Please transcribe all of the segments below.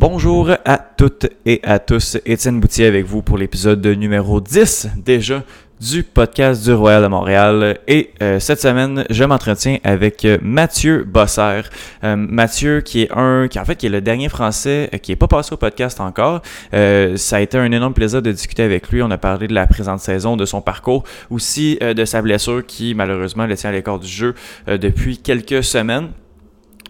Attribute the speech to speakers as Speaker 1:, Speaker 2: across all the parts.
Speaker 1: Bonjour à toutes et à tous, Étienne Boutier avec vous pour l'épisode numéro 10 déjà du podcast du Royal de Montréal. Et euh, cette semaine, je m'entretiens avec euh, Mathieu Bosser. Euh, Mathieu, qui est un, qui en fait, qui est le dernier Français qui n'est pas passé au podcast encore. ça a été un énorme plaisir de discuter avec lui. On a parlé de la présente saison, de son parcours, aussi de sa blessure qui malheureusement le tient à l'écart du jeu depuis quelques semaines.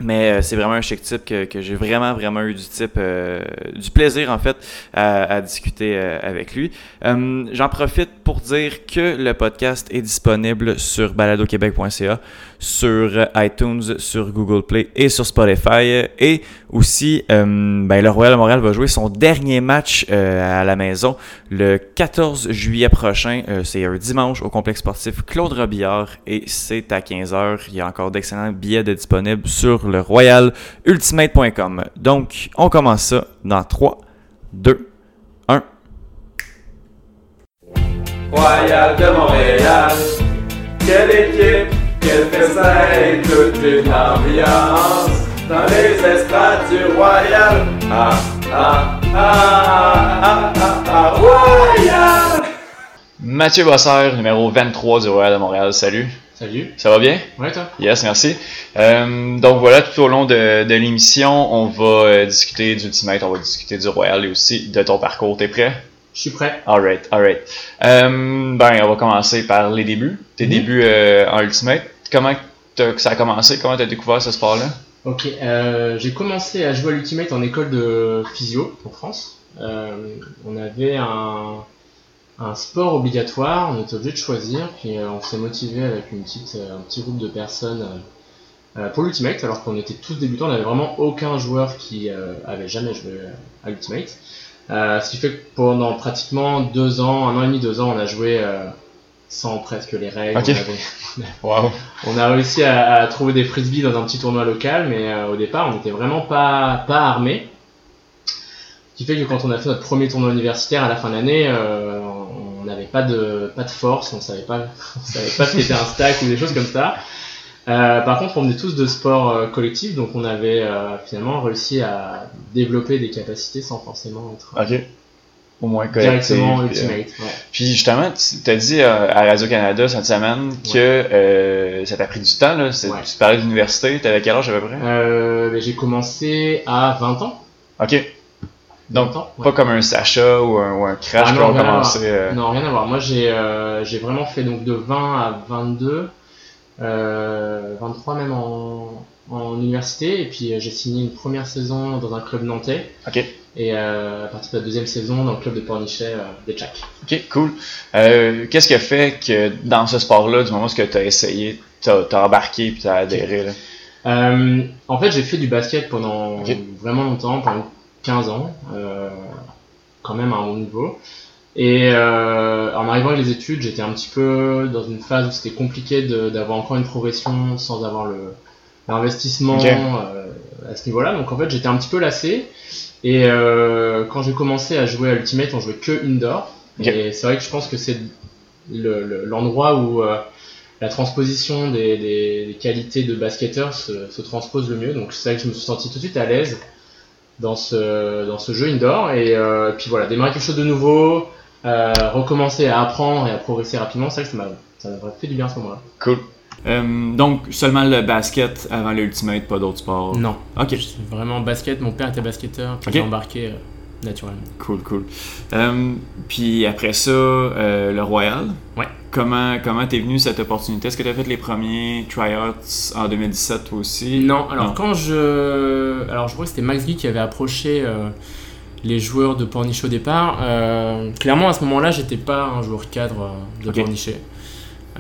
Speaker 1: Mais euh, c'est vraiment un chic type que, que j'ai vraiment, vraiment eu du type, euh, du plaisir en fait à, discuter euh, avec lui. J'en profite pour dire que le podcast est disponible sur baladoquebec.ca, sur iTunes, sur Google Play et sur Spotify. Et aussi, ben, le Royal de Montréal va jouer son dernier match à la maison le 14 juillet prochain. c'est un dimanche au complexe sportif Claude Robillard et c'est à 15h. Il y a encore d'excellents billets disponibles sur le royalultimate.com. Donc, on commence ça dans 3, 2, 1.
Speaker 2: Royal de Montréal, quelle équipe, quelle fessée, toute une ambiance dans les estrades du Royal. Ah, ah, ah, ah, ah, ah, Royal!
Speaker 1: Mathieu Bosser, numéro 23 du Royal de Montréal. Salut.
Speaker 3: Salut.
Speaker 1: Ça va bien?
Speaker 3: Oui, toi?
Speaker 1: Yes, merci. Euh, donc voilà, tout au long de, de l'émission, on va euh, discuter d'Ultimate, on va discuter du Royal et aussi de ton parcours. T'es prêt?
Speaker 3: Je suis prêt.
Speaker 1: Alright, alright. Euh, ben, on va commencer par les débuts. Tes
Speaker 3: Mhm.
Speaker 1: débuts euh, en Ultimate. Comment ça a commencé? Comment t'as découvert ce sport-là?
Speaker 3: Ok, euh, j'ai commencé à jouer à l'Ultimate en école de physio en France. Euh, on avait un, sport obligatoire, on était obligé de choisir, puis euh, on s'est motivé avec une petite, un petit groupe de personnes pour l'Ultimate, alors qu'on était tous débutants, on n'avait vraiment aucun joueur qui avait jamais joué à l'Ultimate. Ce qui fait que pendant pratiquement deux ans, un an et demi, deux ans, on a joué sans presque les règles. On avait-
Speaker 1: Wow.
Speaker 3: On a réussi à, à trouver des frisbees dans un petit tournoi local, mais euh, au départ, on n'était vraiment pas, pas armés. Ce qui fait que quand on a fait notre premier tournoi universitaire à la fin de l'année, euh, on n'avait pas de, pas de force, on savait pas, on savait pas ce qu'était un stack ou des choses comme ça. Euh, par contre, on venait tous de sports collectifs, donc on avait finalement réussi à développer des capacités sans forcément être.
Speaker 1: Au moins collectif.
Speaker 3: directement
Speaker 1: puis, euh,
Speaker 3: ultimate. ouais.
Speaker 1: Puis justement, tu t'as dit euh, à Radio-Canada cette semaine que euh, ça t'a pris du temps. Là.
Speaker 3: Ouais.
Speaker 1: Tu parlais d'université. T'avais quel âge à peu près?
Speaker 3: Euh, ben, j'ai commencé à 20 ans.
Speaker 1: Ok. Donc,
Speaker 3: 20 ans, ouais.
Speaker 1: pas comme un Sacha ou un, ou un Crash
Speaker 3: Ah
Speaker 1: qui ont commencé. euh,
Speaker 3: Non, rien à voir. Moi, j'ai euh, vraiment fait donc de 20 à 22, euh, 23 même en, en université. Et puis, euh, j'ai signé une première saison dans un club nantais.
Speaker 1: Ok.
Speaker 3: Et euh, à partir de la deuxième saison, dans le club de Pornichet, euh, des Tchèques.
Speaker 1: Ok, cool. Euh, Qu'est-ce qui a fait que dans ce sport-là, du moment où tu as essayé, t'as as embarqué puis t'as adhéré? Là?
Speaker 3: En fait, j'ai fait du basket pendant vraiment longtemps, pendant 15 ans, quand même à un bon niveau. Et en arrivant avec les études, j'étais un petit peu dans une phase où c'était compliqué d'avoir encore une progression sans avoir l'investissement à ce niveau-là. Donc en fait, j'étais un petit peu lassé. Et euh, quand j'ai commencé à jouer à Ultimate, on jouait que indoor. Et c'est vrai que je pense que c'est le- le- l'endroit où euh, la transposition des, des- des qualités de basketteur se, se transpose le mieux. Donc c'est vrai que je me suis senti tout de suite à l'aise dans ce, dans ce jeu indoor. Et euh, puis voilà, démarrer quelque chose de nouveau, recommencer à apprendre et à progresser rapidement, c'est vrai que ça m'a fait du bien à ce moment-là.
Speaker 1: Cool. Euh, donc, seulement le basket avant l'Ultimate, pas d'autres sports?
Speaker 3: Non,
Speaker 1: Ok,
Speaker 3: vraiment basket. Mon père était basketteur, puis j'ai embarqué euh, naturellement.
Speaker 1: cool, cool. Euh, puis après ça, le Royal?
Speaker 3: Ouais.
Speaker 1: Comment comment t'es venu cette opportunité? Est-ce que t'as fait les premiers tryouts en 2017 toi aussi?
Speaker 3: Non, alors
Speaker 1: Non.
Speaker 3: quand je. Alors je crois que c'était Max Guy qui avait approché les joueurs de Pornichet au départ. Clairement, à ce moment-là, j'étais pas un joueur cadre de
Speaker 1: Ok.
Speaker 3: Pornichet.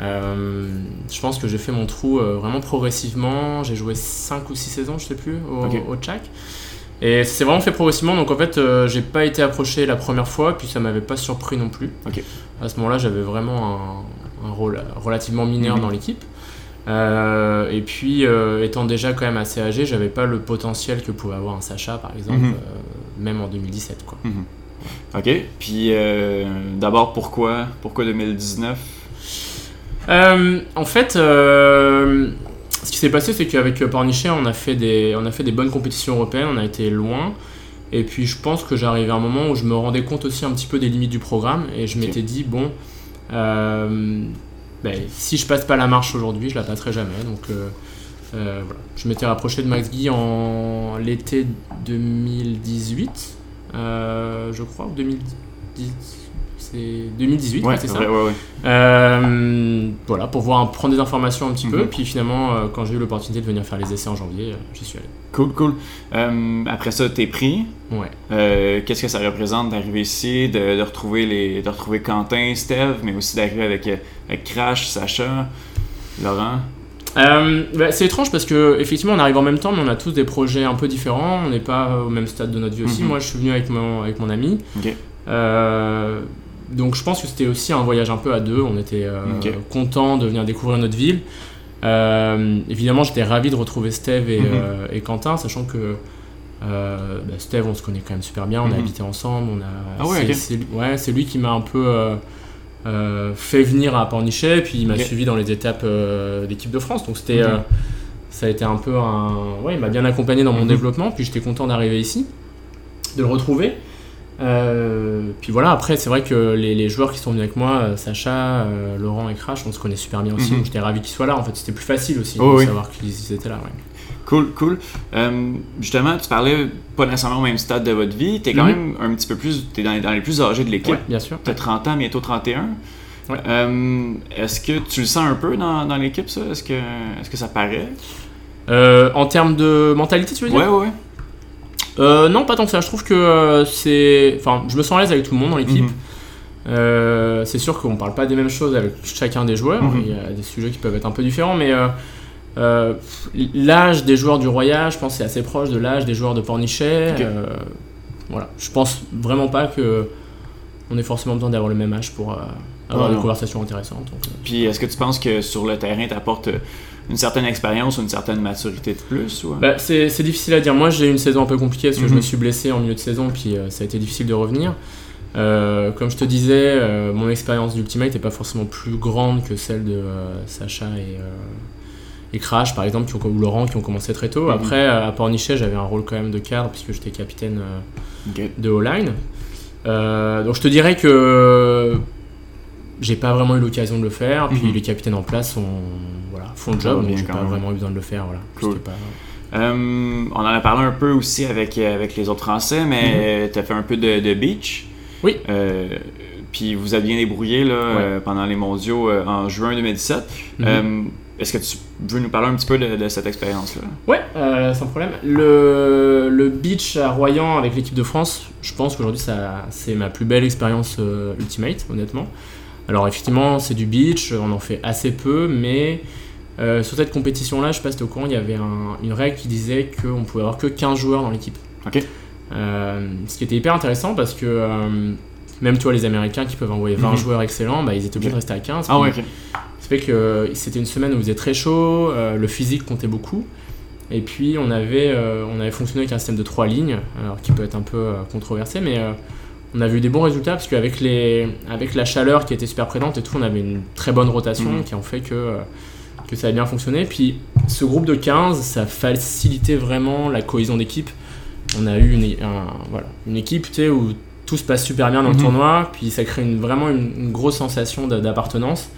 Speaker 3: Euh, je pense que j'ai fait mon trou euh, vraiment progressivement. J'ai joué 5 ou 6 saisons, je sais plus, au,
Speaker 1: Ok.
Speaker 3: au Tchak. Et ça s'est vraiment fait progressivement. Donc en fait, euh, j'ai pas été approché la première fois, puis ça m'avait pas surpris non plus. À ce moment-là, j'avais vraiment un, un rôle relativement mineur
Speaker 1: Mhm.
Speaker 3: dans l'équipe. Euh, et puis, étant déjà quand même assez âgé, j'avais pas le potentiel que pouvait avoir un Sacha, par exemple,
Speaker 1: Mhm.
Speaker 3: même en 2017. Quoi.
Speaker 1: Ok. Puis d'abord, pourquoi Pourquoi 2019
Speaker 3: Euh, en fait, euh, ce qui s'est passé, c'est qu'avec Pornichet, on a fait des, on a fait des bonnes compétitions européennes, on a été loin. Et puis je pense que j'arrivais à un moment où je me rendais compte aussi un petit peu des limites du programme et je m'étais dit bon, euh, ben, si je passe pas la marche aujourd'hui, je la passerai jamais. Donc euh, euh, voilà. Je m'étais rapproché de Max Guy en l'été 2018, euh, je crois, ou 2010. C'est 2018,
Speaker 1: Ouais,
Speaker 3: c'est ça.
Speaker 1: ouais, ouais.
Speaker 3: Euh, voilà, pour voir, prendre des informations un petit peu.
Speaker 1: Mhm.
Speaker 3: Puis finalement, euh, quand j'ai eu l'opportunité de venir faire les essais en janvier, euh, j'y suis allé.
Speaker 1: Cool, cool. Euh, après ça, t'es pris.
Speaker 3: Ouais.
Speaker 1: Qu'est-ce que ça représente d'arriver ici, de, de retrouver les, de retrouver Quentin, Steve, mais aussi d'arriver avec, avec Crash, Sacha, Laurent?
Speaker 3: Bah, c'est étrange parce que effectivement on arrive en même temps mais on a tous des projets un peu différents, on n'est pas au même stade de notre vie aussi.
Speaker 1: Mhm.
Speaker 3: Moi je suis venu avec mon, avec mon ami. Euh, donc je pense que c'était aussi un voyage un peu à deux, on était euh,
Speaker 1: Ok.
Speaker 3: content de venir découvrir notre ville. Euh, évidemment j'étais ravi de retrouver Steve et,
Speaker 1: Mhm.
Speaker 3: euh, et Quentin, sachant que euh, bah, Steve on se connaît quand même super bien, on a
Speaker 1: Mhm.
Speaker 3: habité ensemble, on a,
Speaker 1: Ah ouais,
Speaker 3: c'est, lui- ouais, c'est lui qui m'a un peu euh, euh, fait venir à Pornichet, puis il m'a suivi dans les étapes d'équipe de France, donc c'était... Ça a été un peu un. Ouais, il m'a bien accompagné dans mon
Speaker 1: Mhm.
Speaker 3: développement, puis j'étais content d'arriver ici, de le retrouver. Euh, puis voilà, après, c'est vrai que les, les joueurs qui sont venus avec moi, euh, Sacha, euh, Laurent et Crash, on se connaît super bien aussi, donc j'étais ravi qu'ils soient là. En fait, c'était plus facile aussi
Speaker 1: Oh
Speaker 3: de
Speaker 1: oui.
Speaker 3: savoir qu'ils étaient là. ouais.
Speaker 1: Cool, cool. Euh, justement, tu parlais pas nécessairement au même stade de votre vie. T'es quand
Speaker 3: Mhm.
Speaker 1: même un petit peu plus. Dans, les- dans les plus âgés de l'équipe.
Speaker 3: Ouais, bien sûr.
Speaker 1: T'as 30 ans, bientôt 31.
Speaker 3: Ouais.
Speaker 1: Est-ce que tu le sens un peu dans, dans l'équipe, ça? Est-ce que, est que ça paraît?
Speaker 3: En termes de mentalité, tu veux dire?
Speaker 1: Ouais, ouais.
Speaker 3: Euh, Non, pas tant que ça. Je trouve que euh, c'est. Enfin, je me sens à l'aise avec tout le monde dans l'équipe.
Speaker 1: Mhm.
Speaker 3: Euh, c'est sûr qu'on parle pas des mêmes choses avec chacun des joueurs.
Speaker 1: Mhm.
Speaker 3: Il y a des sujets qui peuvent être un peu différents, mais euh, l'âge des joueurs du Royal, je pense, c'est assez proche de l'âge des joueurs de Pornichet. Voilà, je pense vraiment pas que on ait forcément besoin d'avoir le même âge pour euh, avoir des conversations intéressantes. donc, euh.
Speaker 1: Puis est-ce que tu penses que sur le terrain, t'apportes euh, une certaine expérience ou une certaine maturité de plus ou...
Speaker 3: Bah, c'est difficile à dire. Moi, j'ai eu une saison un peu compliquée parce que je
Speaker 1: Mhm.
Speaker 3: me suis blessé en milieu de saison, puis euh, ça a été difficile de revenir. Euh, comme je te disais, euh, mon expérience d'Ultimate n'est pas forcément plus grande que celle de Sacha et, et Crash, par exemple, qui ont, ou Laurent, qui ont commencé très tôt.
Speaker 1: Mhm.
Speaker 3: Après, à Pornichet, j'avais un rôle quand même de cadre, puisque j'étais capitaine de O-line. Euh, donc je te dirais que j'ai pas vraiment eu l'occasion de le faire, puis
Speaker 1: Mhm.
Speaker 3: les capitaines en place voilà, font le job, donc j'ai
Speaker 1: quand
Speaker 3: pas
Speaker 1: même.
Speaker 3: vraiment eu besoin de le faire. Voilà.
Speaker 1: Cool.
Speaker 3: J'étais pas-
Speaker 1: Euh, on en a parlé un peu aussi avec, euh, avec les autres Français, mais tu as fait un peu de, de beach.
Speaker 3: Mhm. Oui.
Speaker 1: Euh, puis vous avez bien débrouillé là, euh, pendant les mondiaux en juin 2017.
Speaker 3: Mhm.
Speaker 1: Est-ce que tu veux nous parler un petit peu de, de cette expérience-là?
Speaker 3: Ouais, euh, sans problème. Le, le beach à Royan avec l'équipe de France, je pense qu'aujourd'hui c'est ma plus belle expérience euh, Ultimate, honnêtement. Alors effectivement, c'est du beach, on en fait assez peu, mais euh, sur cette compétition-là, je sais pas si au courant, il y avait un- une règle qui disait qu'on pouvait avoir que 15 joueurs dans l'équipe.
Speaker 1: Ok.
Speaker 3: Euh, ce qui était hyper intéressant parce que même toi, les Américains qui peuvent envoyer 20
Speaker 1: Mhm.
Speaker 3: joueurs excellents, bah, ils étaient obligés de rester à 15.
Speaker 1: Ah ouais, ok.
Speaker 3: Ça fait que euh, c'était une semaine où il faisait très chaud, euh, le physique comptait beaucoup. Et puis on avait, euh, on avait fonctionné avec un système de trois lignes, alors qui peut être un peu euh, controversé, mais euh, on avait eu des bons résultats parce qu'avec les, avec la chaleur qui était super présente et tout, on avait une très bonne rotation
Speaker 1: Mhm.
Speaker 3: qui en fait que, que ça a bien fonctionné. Puis ce groupe de 15, ça facilitait vraiment la cohésion d'équipe. On a eu une, un- voilà, une équipe où tout se passe super bien dans le
Speaker 1: Mhm.
Speaker 3: tournoi, puis ça crée une- vraiment une, une grosse sensation d'a- d'appartenance.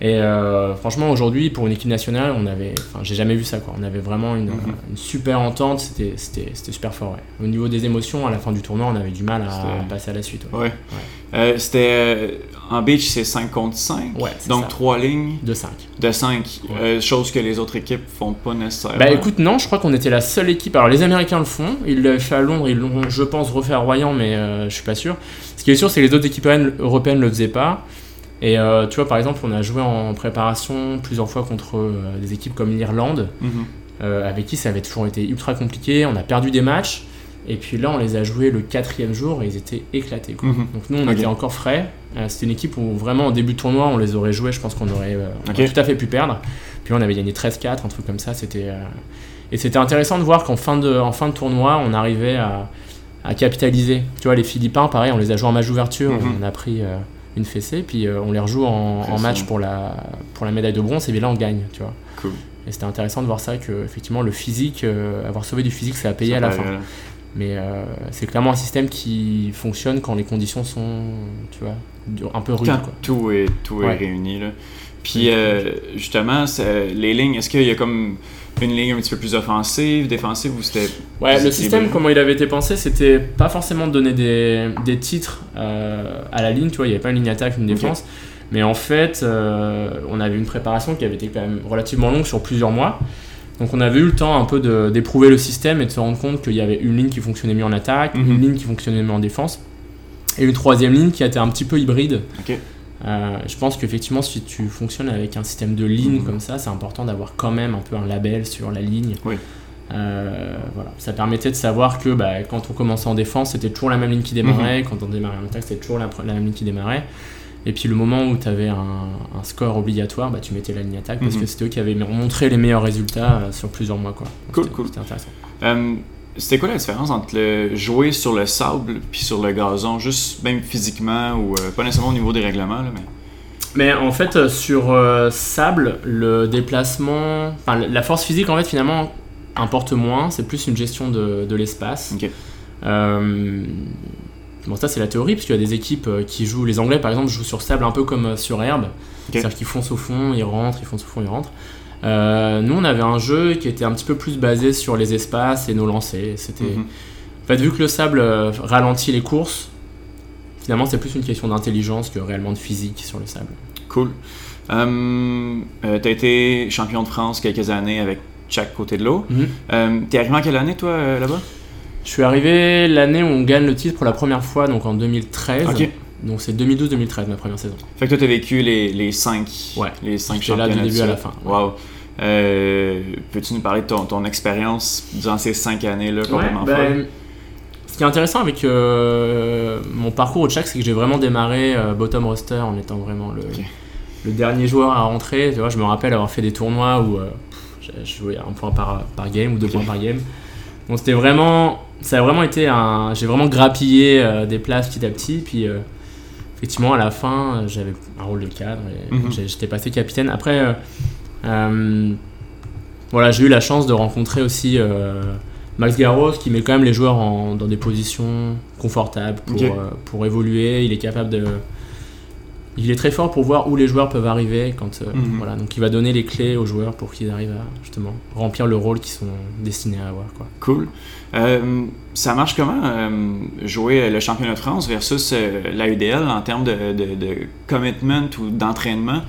Speaker 3: Et euh, franchement, aujourd'hui, pour une équipe nationale, on avait, enfin, j'ai jamais vu ça quoi. On avait vraiment une,
Speaker 1: Mhm.
Speaker 3: une super entente. C'était, super fort. ouais. Au niveau des émotions, à la fin du tournoi, on avait du mal à passer à la suite. ouais.
Speaker 1: Ouais. Euh, C'était euh, en beach, c'est 5 contre 5.
Speaker 3: Ouais, c'est
Speaker 1: donc. 3 lignes
Speaker 3: De 5.
Speaker 1: de 5.
Speaker 3: Ouais.
Speaker 1: chose que les autres équipes font pas nécessairement.
Speaker 3: Bah écoute, non, je crois qu'on était la seule équipe. Alors les Américains le font, ils l'avaient fait à Londres, ils l'ont, je pense, refait à Royan, mais euh, je suis pas sûr. Ce qui est sûr, c'est que les autres équipes européennes- européennes le faisaient pas. Et euh, tu vois, par exemple, on a joué en préparation plusieurs fois contre euh, des équipes comme l'Irlande,
Speaker 1: Mhm.
Speaker 3: euh, avec qui ça avait toujours été ultra compliqué. On a perdu des matchs. Et puis là, on les a joués le quatrième jour et ils étaient éclatés. quoi.
Speaker 1: Mhm.
Speaker 3: Donc nous, on était encore frais. C'était une équipe où vraiment, au début de tournoi, on les aurait joués. Je pense qu'on aurait, on
Speaker 1: Ok.
Speaker 3: aurait tout à fait pu perdre. Puis on avait gagné 13-4, un truc comme ça. C'était euh, Et c'était intéressant de voir qu'en fin de, en fin de tournoi, on arrivait à, à capitaliser. Tu vois, les Philippins, pareil, on les a joués en match d'ouverture.
Speaker 1: Mhm.
Speaker 3: On a pris euh, une fessée. Puis euh, on les rejoue en, match pour la, pour la médaille de bronze. Et bien là, on gagne. Tu vois.
Speaker 1: Cool.
Speaker 3: Et c'était intéressant de voir ça, que effectivement le physique, euh, avoir sauvé du physique, ça a payé
Speaker 1: Ça
Speaker 3: à la fin. Mais euh, c'est clairement un système qui fonctionne quand les conditions sont, tu vois, un peu rudes. Quoi.
Speaker 1: tout est, tout est réuni. Là. Puis justement, les lignes, est-ce qu'il y a comme une ligne un petit peu plus offensive, défensive ou c'était.
Speaker 3: Ouais, le système, comment il avait été pensé, c'était pas forcément de donner des, des titres euh, à la ligne, tu vois, il n'y avait pas une ligne attaque, une défense. Mais en fait, euh, on avait une préparation qui avait été quand même relativement longue sur plusieurs mois. Donc on avait eu le temps un peu d'éprouver le système et de se rendre compte qu'il y avait une ligne qui fonctionnait mieux en attaque,
Speaker 1: Mhm.
Speaker 3: une ligne qui fonctionnait mieux en défense, et une troisième ligne qui était un petit peu hybride.
Speaker 1: Ok.
Speaker 3: Euh, je pense qu'effectivement, si tu fonctionnes avec un système de ligne
Speaker 1: Mhm.
Speaker 3: comme ça, c'est important d'avoir quand même un peu un label sur la ligne.
Speaker 1: Oui.
Speaker 3: Euh, voilà. Ça permettait de savoir que bah, quand on commençait en défense, c'était toujours la même ligne qui
Speaker 1: Mhm.
Speaker 3: démarrait, quand on démarrait en attaque, c'était toujours la, la même ligne qui démarrait. Et puis le moment où tu avais un, un score obligatoire, bah, tu mettais la ligne attaque parce
Speaker 1: Mhm.
Speaker 3: que c'était eux qui avaient montré les meilleurs résultats euh, sur plusieurs mois. Quoi. Donc,
Speaker 1: Cool, cool.
Speaker 3: C'était intéressant.
Speaker 1: C'était quoi la différence entre le jouer sur le sable puis sur le gazon, juste même physiquement ou euh, pas nécessairement au niveau des règlements, là, mais?
Speaker 3: Mais en fait, euh, sur euh, sable, le déplacement, enfin la force physique en fait finalement importe moins. C'est plus une gestion de, de l'espace. Euh, bon, ça c'est la théorie parce qu'il y a des équipes qui jouent. Les Anglais par exemple jouent sur sable un peu comme sur herbe, c'est-à-dire qu'ils foncent au fond, ils rentrent, ils foncent au fond, ils rentrent. Euh, nous, on avait un jeu qui était un petit peu plus basé sur les espaces et nos lancers. C'était,
Speaker 1: Mhm.
Speaker 3: en fait, vu que le sable euh, ralentit les courses, finalement, c'est plus une question d'intelligence que réellement de physique sur le sable.
Speaker 1: Cool. Euh, euh, T'as été champion de France quelques années avec chaque côté de l'eau.
Speaker 3: Mhm.
Speaker 1: Euh, T'es arrivé en quelle année, toi, là-bas?
Speaker 3: Je suis arrivé l'année où on gagne le titre pour la première fois, donc en 2013.
Speaker 1: Ok.
Speaker 3: Donc c'est 2012-2013 ma première saison.
Speaker 1: Fait que toi, t'as vécu les, les cinq,
Speaker 3: Ouais.
Speaker 1: les cinq
Speaker 3: J'étais là du
Speaker 1: championnats.
Speaker 3: début à la fin.
Speaker 1: Wow. Euh, Peux-tu nous parler de ton, ton expérience durant ces cinq années-là complètement
Speaker 3: Ouais, ben, ce qui est intéressant avec euh, mon parcours au Tchak, c'est que j'ai vraiment démarré euh, bottom roster en étant vraiment le, le dernier joueur à rentrer. Tu vois, je me rappelle avoir fait des tournois où pff, j'ai joué un point par, par game ou deux points par game. Donc c'était vraiment, ça a vraiment été un, j'ai vraiment grappillé des places petit à petit. Puis effectivement, à la fin, euh, j'avais un rôle de cadre et
Speaker 1: Mhm.
Speaker 3: j'étais passé capitaine. Après, euh, euh, voilà, j'ai eu la chance de rencontrer aussi euh, Max Garros qui met quand même les joueurs en- dans des positions confortables pour, pour évoluer. Il est capable de. Il est très fort pour voir où les joueurs peuvent arriver. Quand, euh,
Speaker 1: Mhm.
Speaker 3: voilà, donc il va donner les clés aux joueurs pour qu'ils arrivent à justement remplir le rôle qu'ils sont destinés à avoir. Quoi.
Speaker 1: Cool. Euh, ça marche comment euh, jouer le championnat de France versus euh, la UDL en termes de, de, de commitment ou d'entraînement?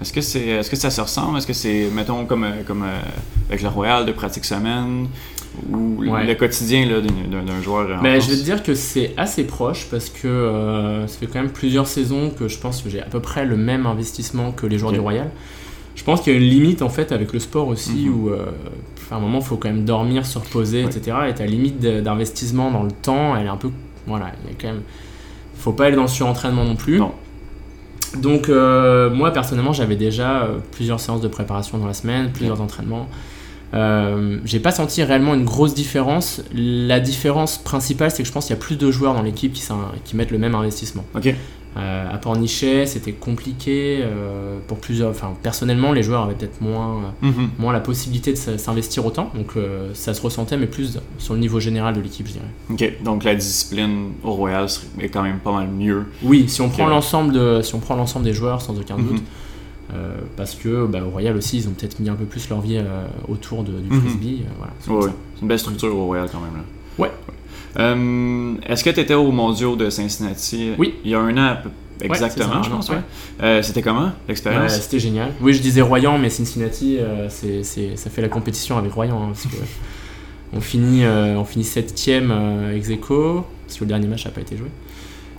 Speaker 1: Est-ce que, c'est, est-ce que ça se ressemble? Est-ce que c'est, mettons, comme, comme avec le Royal, de pratique semaine? Ou
Speaker 3: Ouais.
Speaker 1: le quotidien d'un, joueur en
Speaker 3: Mais
Speaker 1: France?
Speaker 3: je vais te dire que c'est assez proche parce que euh, ça fait quand même plusieurs saisons que je pense que j'ai à peu près le même investissement que les joueurs du Royal. Je pense qu'il y a une limite en fait avec le sport aussi
Speaker 1: Mhm.
Speaker 3: où euh, à un moment il faut quand même dormir, se reposer,
Speaker 1: Ouais.
Speaker 3: etc. Et ta limite d'investissement dans le temps, elle est un peu. Voilà, il y a quand même. Faut pas aller dans le surentraînement non plus.
Speaker 1: Non.
Speaker 3: Donc euh, moi personnellement j'avais déjà plusieurs séances de préparation dans la semaine, plusieurs entraînements. Euh, j'ai pas senti réellement une grosse différence. La différence principale, c'est que je pense qu'il y a plus de joueurs dans l'équipe qui, mettent le même investissement.
Speaker 1: Ok.
Speaker 3: Euh, à Pornichet, c'était compliqué euh, pour plusieurs. Enfin, personnellement, les joueurs avaient peut-être moins,
Speaker 1: Mhm.
Speaker 3: moins la possibilité de s'investir autant, donc euh, ça se ressentait, mais plus sur le niveau général de l'équipe, je dirais.
Speaker 1: Ok. Donc la discipline au Royal est quand même pas mal mieux.
Speaker 3: Oui, si on prend l'ensemble de, si on prend l'ensemble des joueurs, sans aucun
Speaker 1: Mhm.
Speaker 3: doute. Euh, parce que bah, au Royal aussi, ils ont peut-être mis un peu plus leur vie euh, autour de- du
Speaker 1: Mhm.
Speaker 3: frisbee. euh, voilà, c'est
Speaker 1: Ouais, ouais. une belle structure au Royal quand même. Là.
Speaker 3: Ouais.
Speaker 1: Euh, Est-ce que tu étais au mondiaux de Cincinnati?
Speaker 3: Oui.
Speaker 1: Il y a un an exactement,
Speaker 3: c'est ça,
Speaker 1: je pense.
Speaker 3: ouais.
Speaker 1: ouais. Euh, C'était comment
Speaker 3: Ouais,
Speaker 1: l'expérience
Speaker 3: c'était génial. Oui, je disais Royan, mais Cincinnati, c'est, ça fait la compétition avec Royan. hein, parce que on finit, on finit septième euh, ex aequo, parce que le dernier match n'a pas été joué.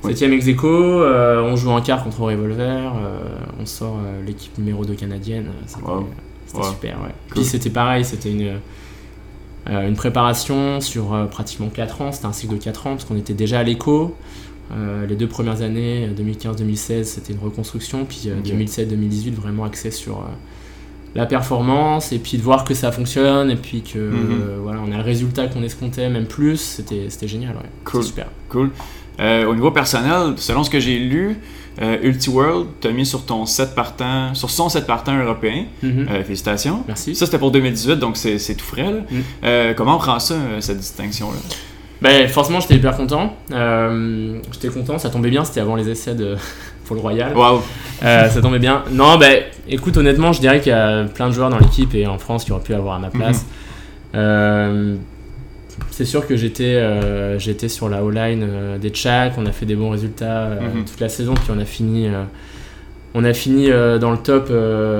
Speaker 1: Oui.
Speaker 3: Septième ex aequo, euh, on joue en quart contre Revolver, euh, on sort euh, l'équipe numéro 2 canadienne. C'était,
Speaker 1: Wow.
Speaker 3: c'était
Speaker 1: Wow.
Speaker 3: super, ouais.
Speaker 1: Cool.
Speaker 3: Puis c'était pareil, c'était une, une préparation sur pratiquement 4 ans, c'était un cycle de 4 ans, parce qu'on était déjà à l'écho. Euh, les deux premières années, euh, 2015-2016, c'était une reconstruction, puis euh,
Speaker 1: Ok.
Speaker 3: 2007-2018, vraiment axé sur euh, la performance, et puis de voir que ça fonctionne, et puis que
Speaker 1: Mhm.
Speaker 3: voilà, on a le résultat qu'on escomptait, même plus, c'était génial, ouais.
Speaker 1: Cool.
Speaker 3: Super.
Speaker 1: Cool. Euh, au niveau personnel, selon ce que j'ai lu, euh, UltiWorld t'a mis sur ton set partant, sur son partant européen.
Speaker 3: Mhm.
Speaker 1: Euh, félicitations.
Speaker 3: Merci.
Speaker 1: Ça, c'était pour 2018, donc c'est tout frais. là.
Speaker 3: Mm.
Speaker 1: Euh, comment on prend ça, cette distinction-là?
Speaker 3: Ben, forcément, j'étais hyper content. J'étais content, ça tombait bien, c'était avant les essais de... pour le Royal.
Speaker 1: Waouh.
Speaker 3: Ça tombait bien. Non, ben, écoute, honnêtement, je dirais qu'il y a plein de joueurs dans l'équipe et en France qui auraient pu avoir à ma place. Euh, c'est sûr que j'étais euh, j'étais sur la O-line euh, des Tchaks, on a fait des bons résultats euh,
Speaker 1: Mhm.
Speaker 3: toute la saison, puis on a fini, on a fini dans le top